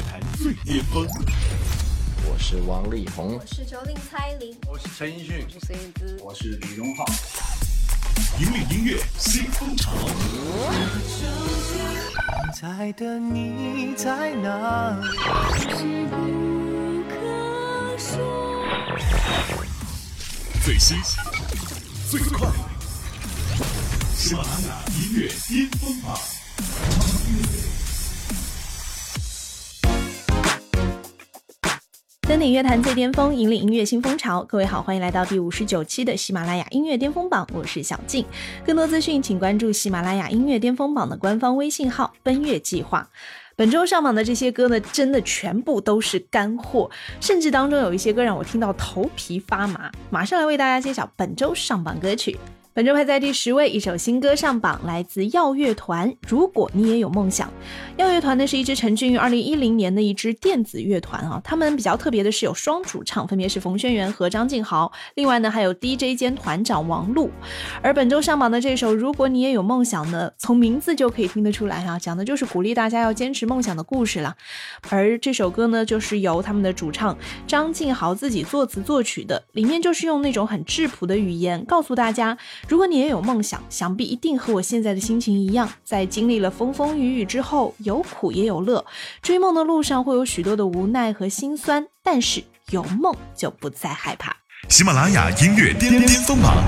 乐坛最巅峰。我是王力宏，我是九零蔡琳，我是陈奕迅，我是燕姿，我是李荣浩。引领音乐新风潮。在的你在哪里？最新最快，喜马拉雅音乐巅峰榜。登顶乐坛最巅峰，引领音乐新风潮。各位好，欢迎来到第五十九期的喜马拉雅音乐巅峰榜，我是小静。更多资讯，请关注喜马拉雅音乐巅峰榜的官方微信号“奔月计划”。本周上榜的这些歌呢，真的全部都是干货，甚至当中有一些歌让我听到头皮发麻。马上来为大家揭晓本周上榜歌曲。本周排在第十位，一首新歌上榜，来自耀乐团。如果你也有梦想，耀乐团呢是一支成军于二零一零年的一支电子乐团啊。他们比较特别的是有双主唱，分别是冯轩辕和张敬豪。另外呢还有 DJ 兼团长王璐。而本周上榜的这首《如果你也有梦想》呢，从名字就可以听得出来哈，讲的就是鼓励大家要坚持梦想的故事了。而这首歌呢，就是由他们的主唱张敬豪自己作词作曲的，里面就是用那种很质朴的语言告诉大家。如果你也有梦想，想必一定和我现在的心情一样，在经历了风风雨雨之后，有苦也有乐。追梦的路上会有许多的无奈和心酸，但是有梦就不再害怕。喜马拉雅音乐巅巅峰榜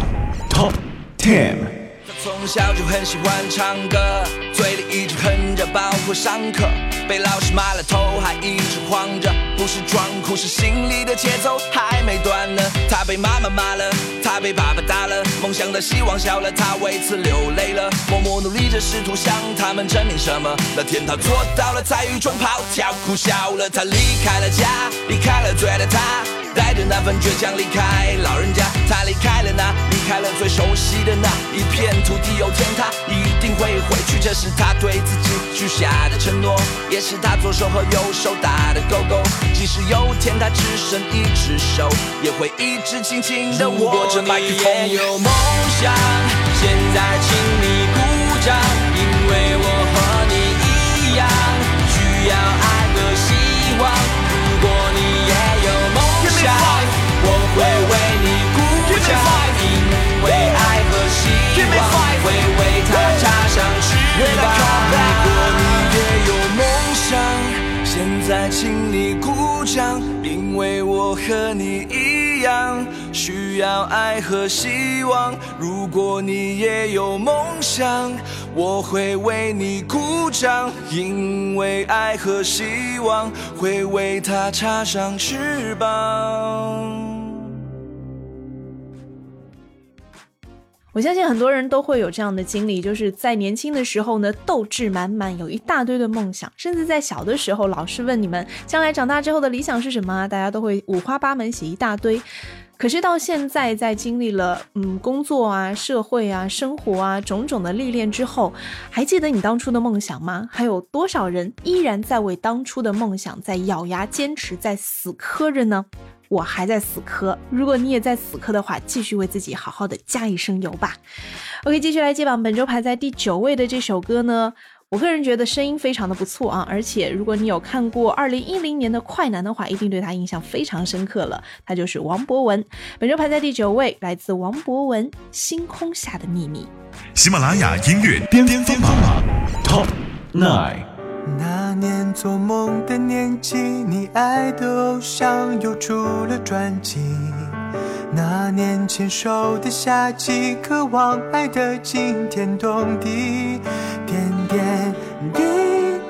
Top Ten。从小就很喜欢唱歌，嘴里一直哼着，包括上课。被老师骂了头，还一直晃着，不是装酷，是心里的节奏还没断呢。他被妈妈骂了，他被爸爸打了，梦想的希望小了，他为此流泪了。默默努力着，试图向他们证明什么。那天他做到了，在雨中跑跳，哭笑了。他离开了家，离开了最爱的他。带着那份倔强离开老人家，他离开了那，离开了最熟悉的那一片土地。有天他一定会回去，这是他对自己许下的承诺，也是他左手和右手打的勾勾。即使有天他只剩一只手，也会一直紧紧的握着麦克风。也有梦想，现在请你鼓掌，因为我和你一样，需要爱我会为你鼓掌，因为爱和希望会为他插上翅膀。如果你也有梦想，现在请你鼓掌，因为我和你一样需要爱和希望。如果你也有梦想，我会为你鼓掌，因为爱和希望会为他插上翅膀。我相信很多人都会有这样的经历，就是在年轻的时候呢，斗志满满，有一大堆的梦想，甚至在小的时候，老师问你们将来长大之后的理想是什么，大家都会五花八门写一大堆。可是到现在，在经历了嗯工作啊、社会啊、生活啊种种的历练之后，还记得你当初的梦想吗？还有多少人依然在为当初的梦想在咬牙坚持，在死磕着呢？我还在死磕，如果你也在死磕的话，继续为自己好好的加一声油吧。OK，继续来接榜，本周排在第九位的这首歌呢，我个人觉得声音非常的不错啊，而且如果你有看过二零一零年的快男的话，一定对他印象非常深刻了。他就是王博文，本周排在第九位，来自王博文《星空下的秘密》。喜马拉雅音乐巅巅峰榜 Top Nine。那年做梦的年纪，你爱的偶像又出了专辑。那年牵手的夏季，渴望爱的惊天动地，点点滴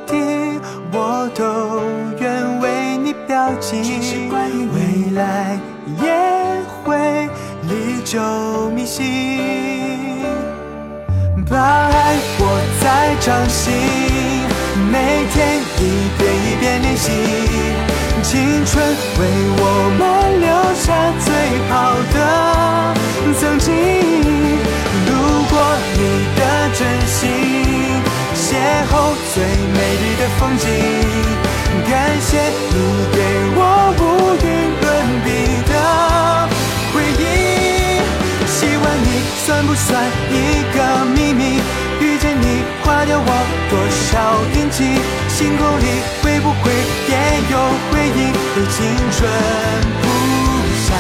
滴我都愿为你标记。未来也会历久弥新，把爱握在掌心。每天一遍一遍练习，青春为我们留下最好的曾经。路过你的真心，邂逅最美丽的风景。感谢你给我无与伦比的回忆。喜欢你算不算一个秘密？遇见你，花掉我多少运气？星空里会不会也有回忆？被青春谱下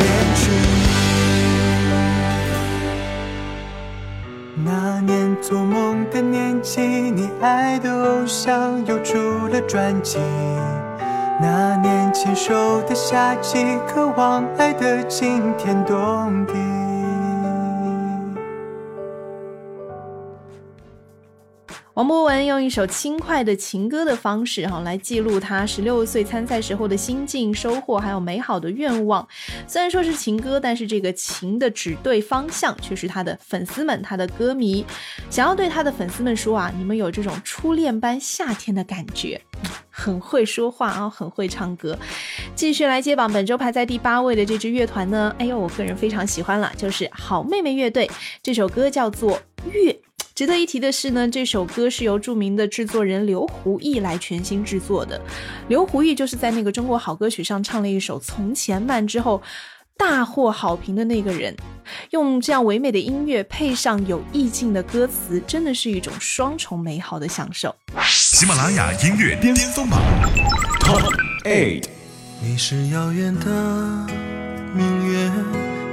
恋曲。那年做梦的年纪，你爱的偶像又出了专辑。那年牵手的夏季，渴望爱的惊天动地。王博文用一首轻快的情歌的方式，哈，来记录他十六岁参赛时候的心境、收获，还有美好的愿望。虽然说是情歌，但是这个情的指对方向却是他的粉丝们，他的歌迷。想要对他的粉丝们说啊，你们有这种初恋般夏天的感觉，很会说话啊，很会唱歌。继续来接榜，本周排在第八位的这支乐团呢，哎呦，我个人非常喜欢了，就是好妹妹乐队。这首歌叫做《月》。值得一提的是呢，这首歌是由著名的制作人刘胡毅来全新制作的。刘胡毅就是在那个中国好歌曲上唱了一首《从前慢》之后大获好评的那个人。用这样唯美的音乐配上有意境的歌词，真的是一种双重美好的享受。喜马拉雅音乐巅峰榜 Top Eight。你是遥远的明月，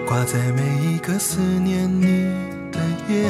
挂在每一个思念你的夜。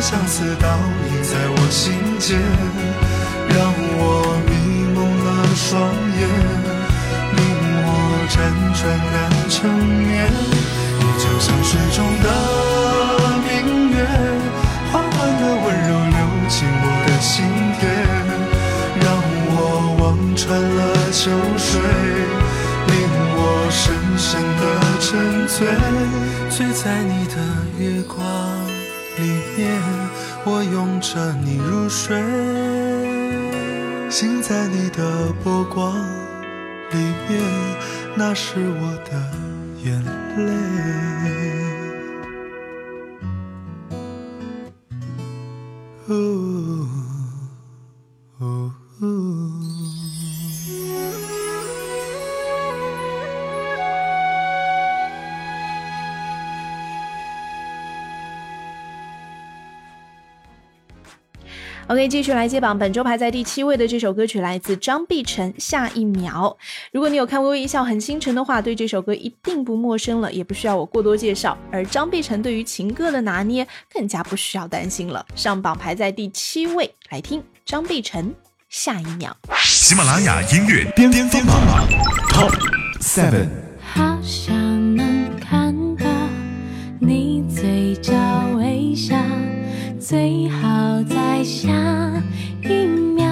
相思倒映在我心间，让我迷蒙了双眼，令我辗转难成眠。你就像水中的明月，缓缓的温柔流进我的心田，让我望穿了秋水，令我深深的沉醉，醉在你的月光。里面，我拥着你入睡，醒在你的波光里面，那是我的眼泪。OK，继续来接榜。本周排在第七位的这首歌曲来自张碧晨，《下一秒》。如果你有看《微微一笑很倾城》的话，对这首歌一定不陌生了，也不需要我过多介绍。而张碧晨对于情歌的拿捏，更加不需要担心了。上榜排在第七位，来听张碧晨《下一秒》。喜马拉雅音乐巅峰榜 Top Seven。好想下一秒，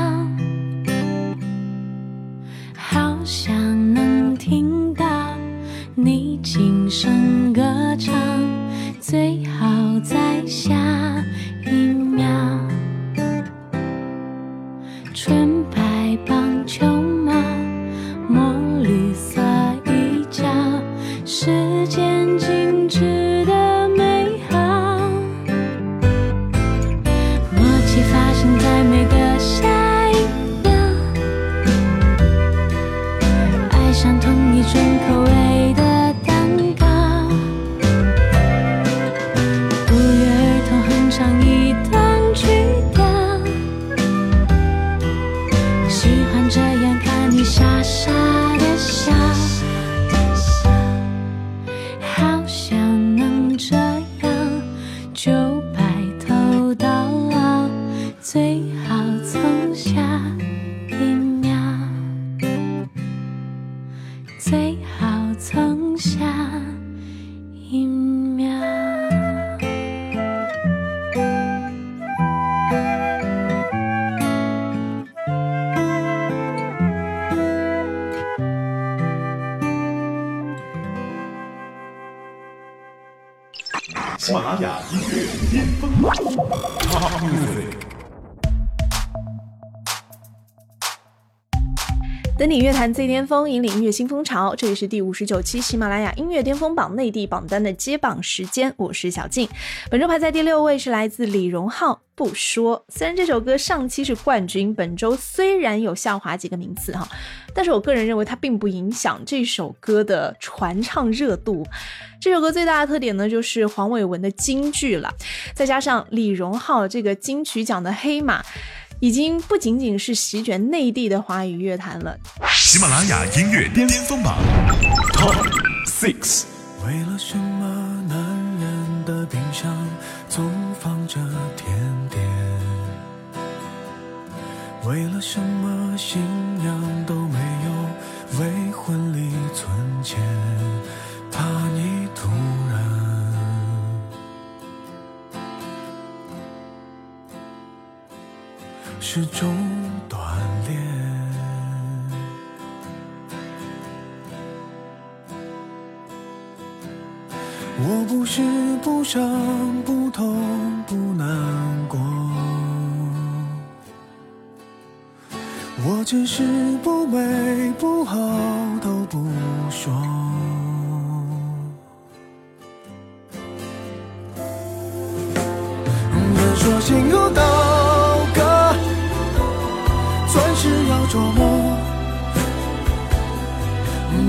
好想能听到你轻声歌唱。最最巅峰，引领音乐新风潮。这里是第五十九期喜马拉雅音乐巅峰榜内地榜单的揭榜时间，我是小静。本周排在第六位是来自李荣浩，《不说》。虽然这首歌上期是冠军，本周虽然有下滑几个名次哈，但是我个人认为它并不影响这首歌的传唱热度。这首歌最大的特点呢，就是黄伟文的京剧了，再加上李荣浩这个金曲奖的黑马。已经不仅仅是席卷内地的华语乐坛了。喜马拉雅音乐巅峰榜 Top Six。为了什么男人的冰箱总放着甜点？为了什么新娘都是种锻炼。我不是不伤不痛不难过，我只是不美不好都不说。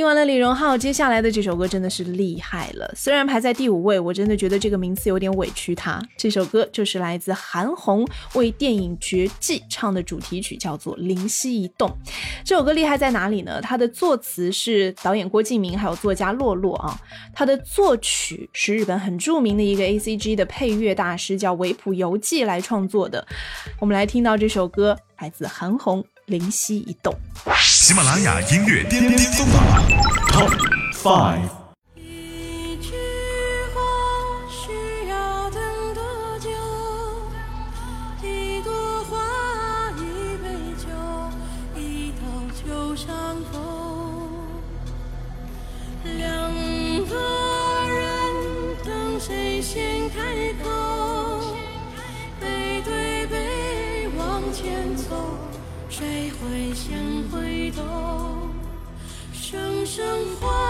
听完了李荣浩，接下来的这首歌真的是厉害了。虽然排在第五位，我真的觉得这个名次有点委屈他。这首歌就是来自韩红为电影《绝技》唱的主题曲，叫做《灵犀一动》。这首歌厉害在哪里呢？它的作词是导演郭敬明，还有作家洛洛啊。它的作曲是日本很著名的一个 A C G 的配乐大师，叫维普游记来创作的。我们来听到这首歌，来自韩红。灵犀一动，喜马拉雅音乐巅巅峰榜 Top Five。声声唤。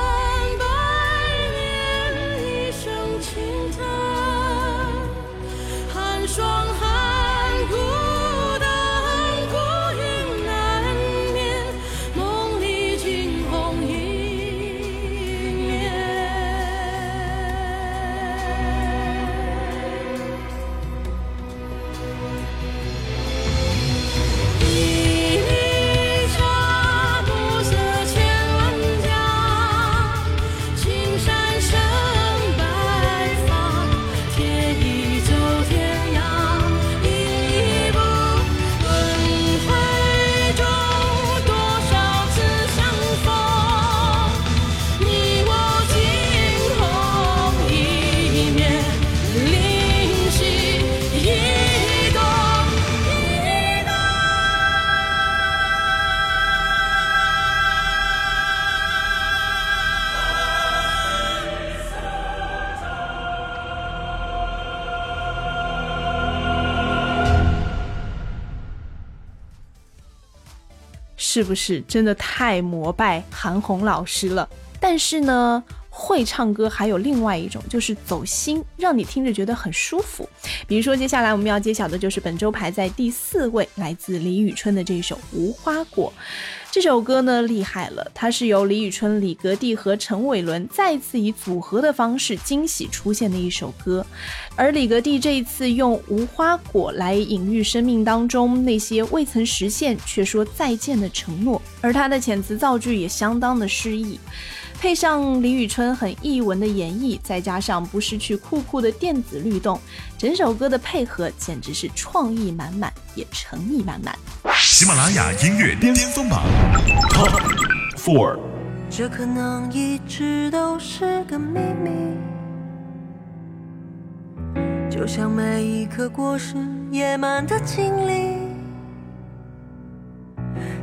是不是真的太膜拜韩红老师了？但是呢。会唱歌还有另外一种，就是走心，让你听着觉得很舒服。比如说，接下来我们要揭晓的就是本周排在第四位，来自李宇春的这首《无花果》。这首歌呢厉害了，它是由李宇春、李格弟和陈伟伦再次以组合的方式惊喜出现的一首歌。而李格弟这一次用无花果来隐喻生命当中那些未曾实现却说再见的承诺，而他的遣词造句也相当的诗意。配上李宇春很译文的演绎，再加上不失去酷酷的电子律动，整首歌的配合简直是创意满满，也诚意满满。喜马拉雅音乐巅峰榜 Top Four。这可能一直都是个秘密，就像每一颗果实野蛮的经历，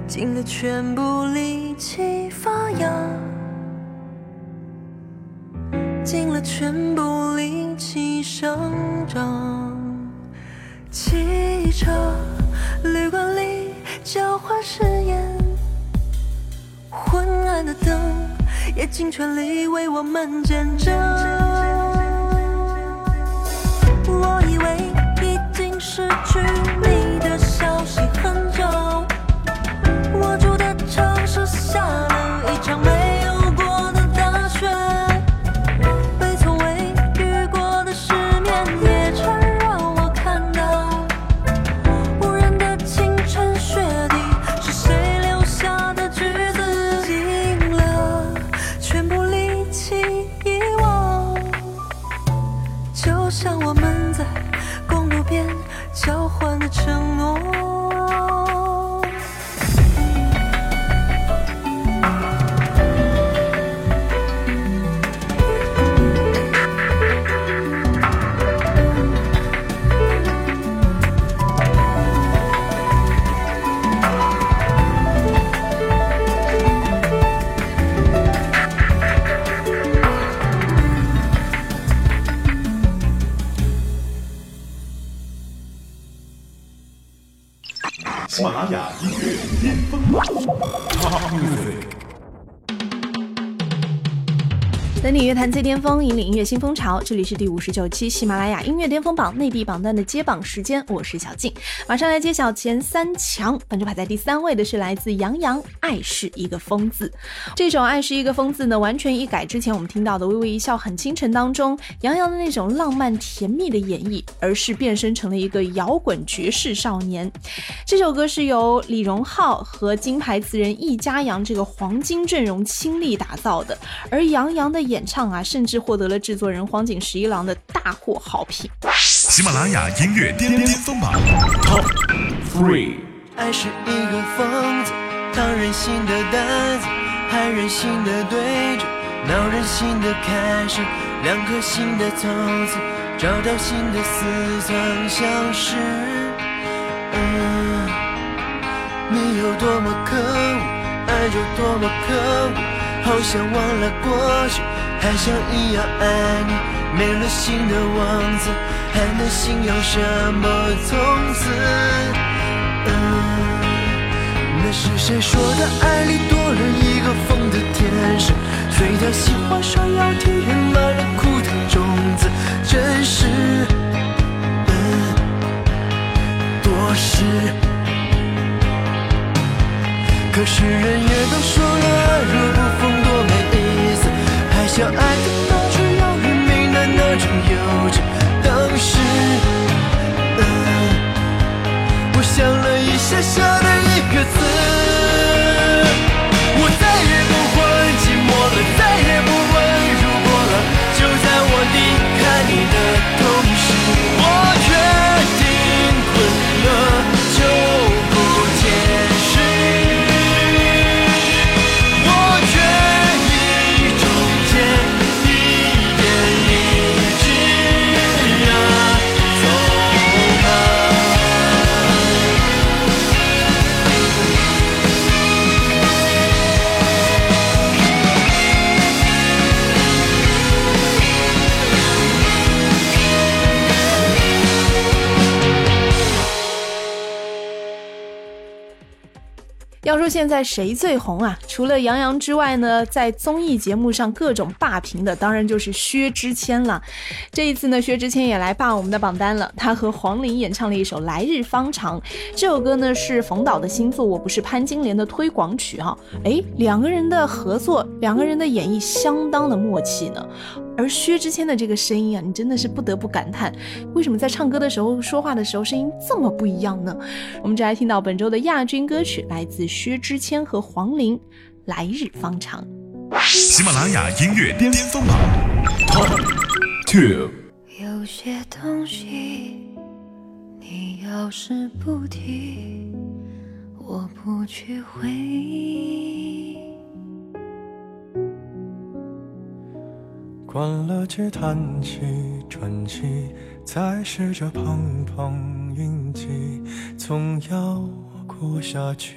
尽了全部力气发芽。尽了全部力气生长，汽车旅馆里交换誓言，昏暗的灯也尽全力为我们见证。坛最巅峰，引领音乐新风潮。这里是第五十九期喜马拉雅音乐巅峰榜内地榜单的揭榜时间，我是小静，马上来揭晓前三强。本周排在第三位的是来自杨洋，《爱是一个疯字》。这首《爱是一个疯字》呢，完全一改之前我们听到的《微微一笑很倾城》当中杨洋的那种浪漫甜蜜的演绎，而是变身成了一个摇滚爵士少年。这首歌是由李荣浩和金牌词人易家扬这个黄金阵容倾力打造的，而杨洋的演。唱唱啊，甚至获得了制作人荒井十一郎的大获好评。喜马拉雅音乐巅巅峰榜 Top Three。爱是一个疯子，烫人心的担子，害人心的对着，闹人心的开始，两颗心的从此找到新的似曾相识。嗯，你有多么可恶，爱就多么可恶。好想忘了过去，还想一样爱你。没了心的王子，还能信仰什么从此？嗯，那是谁说的？爱里多了一个疯的天使，随他喜欢上要体验买了苦的种子，真是嗯，多事。可是人也都说了，若不疯，相爱的那种遥远美男那种幼稚。当时，我想了一下，下的一个字，说现在谁最红啊？除了杨洋之外呢，在综艺节目上各种霸屏的，当然就是薛之谦了。这一次呢，薛之谦也来霸我们的榜单了。他和黄龄演唱了一首《来日方长》，这首歌呢是冯导的新作《我不是潘金莲》的推广曲哈。哎，两个人的合作，两个人的演绎相当的默契呢。而薛之谦的这个声音啊，你真的是不得不感叹，为什么在唱歌的时候、说话的时候声音这么不一样呢？我们就来听到本周的亚军歌曲，来自薛之谦和黄龄，《来日方长》。喜马拉雅音乐巅峰榜 Top Two。有些东西，你要是不提，我不去回忆。关了机，叹气，喘气，再试着碰碰运气，总要过下去。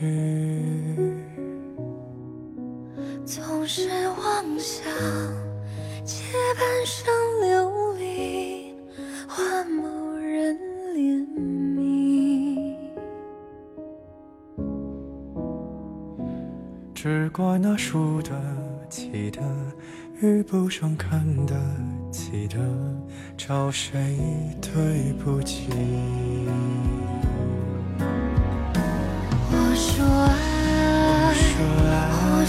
总是妄想借半生流离换某人怜悯，只怪那输得起的遇不上看得起的，找谁对不起？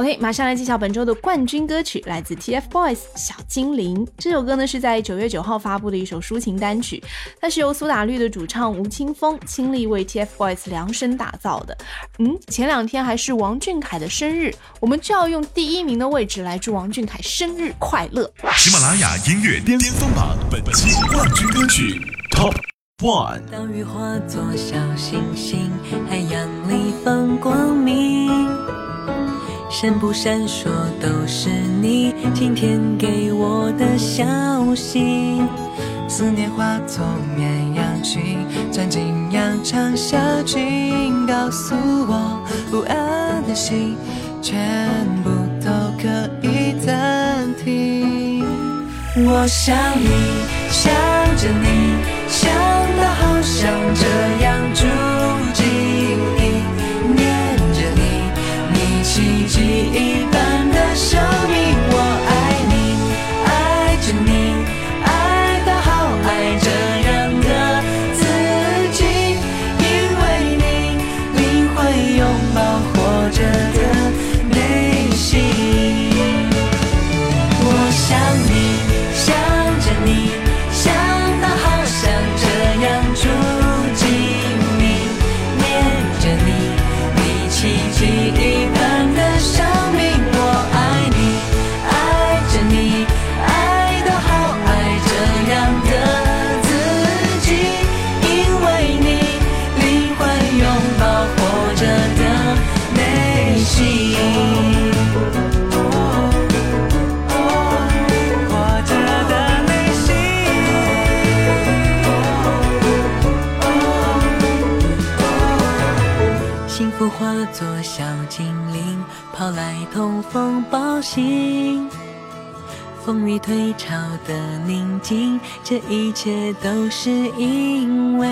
OK，马上来揭晓本周的冠军歌曲，来自 TFBOYS《小精灵》。这首歌呢是在九月九号发布的一首抒情单曲，它是由苏打绿的主唱吴青峰倾力为 TFBOYS 量身打造的。嗯，前两天还是王俊凯的生日，我们就要用第一名的位置来祝王俊凯生日快乐。喜马拉雅音乐巅峰榜本期冠军歌曲 Top One。当雨化作小星星，海洋里放光明，闪不闪烁都是你今天给我的消息。思念化作绵羊群，钻进羊肠小径，告诉我不安的心，全部都可以暂停。我想你，想着你，想到好想这样住奇一般的生命，我座小精灵，跑来通风报信。风雨退潮的宁静，这一切都是因为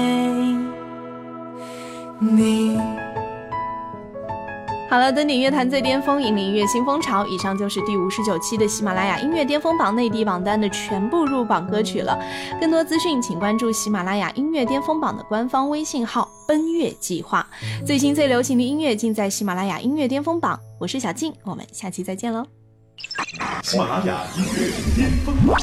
你。好了，登顶乐坛最巅峰，引领音乐新风潮。以上就是第五十九期的喜马拉雅音乐巅峰榜内地榜单的全部入榜歌曲了。更多资讯，请关注喜马拉雅音乐巅峰榜的官方微信号“奔月计划”。最新最流行的音乐尽在喜马拉雅音乐巅峰榜。我是小静，我们下期再见喽。喜马拉雅音乐巅峰榜。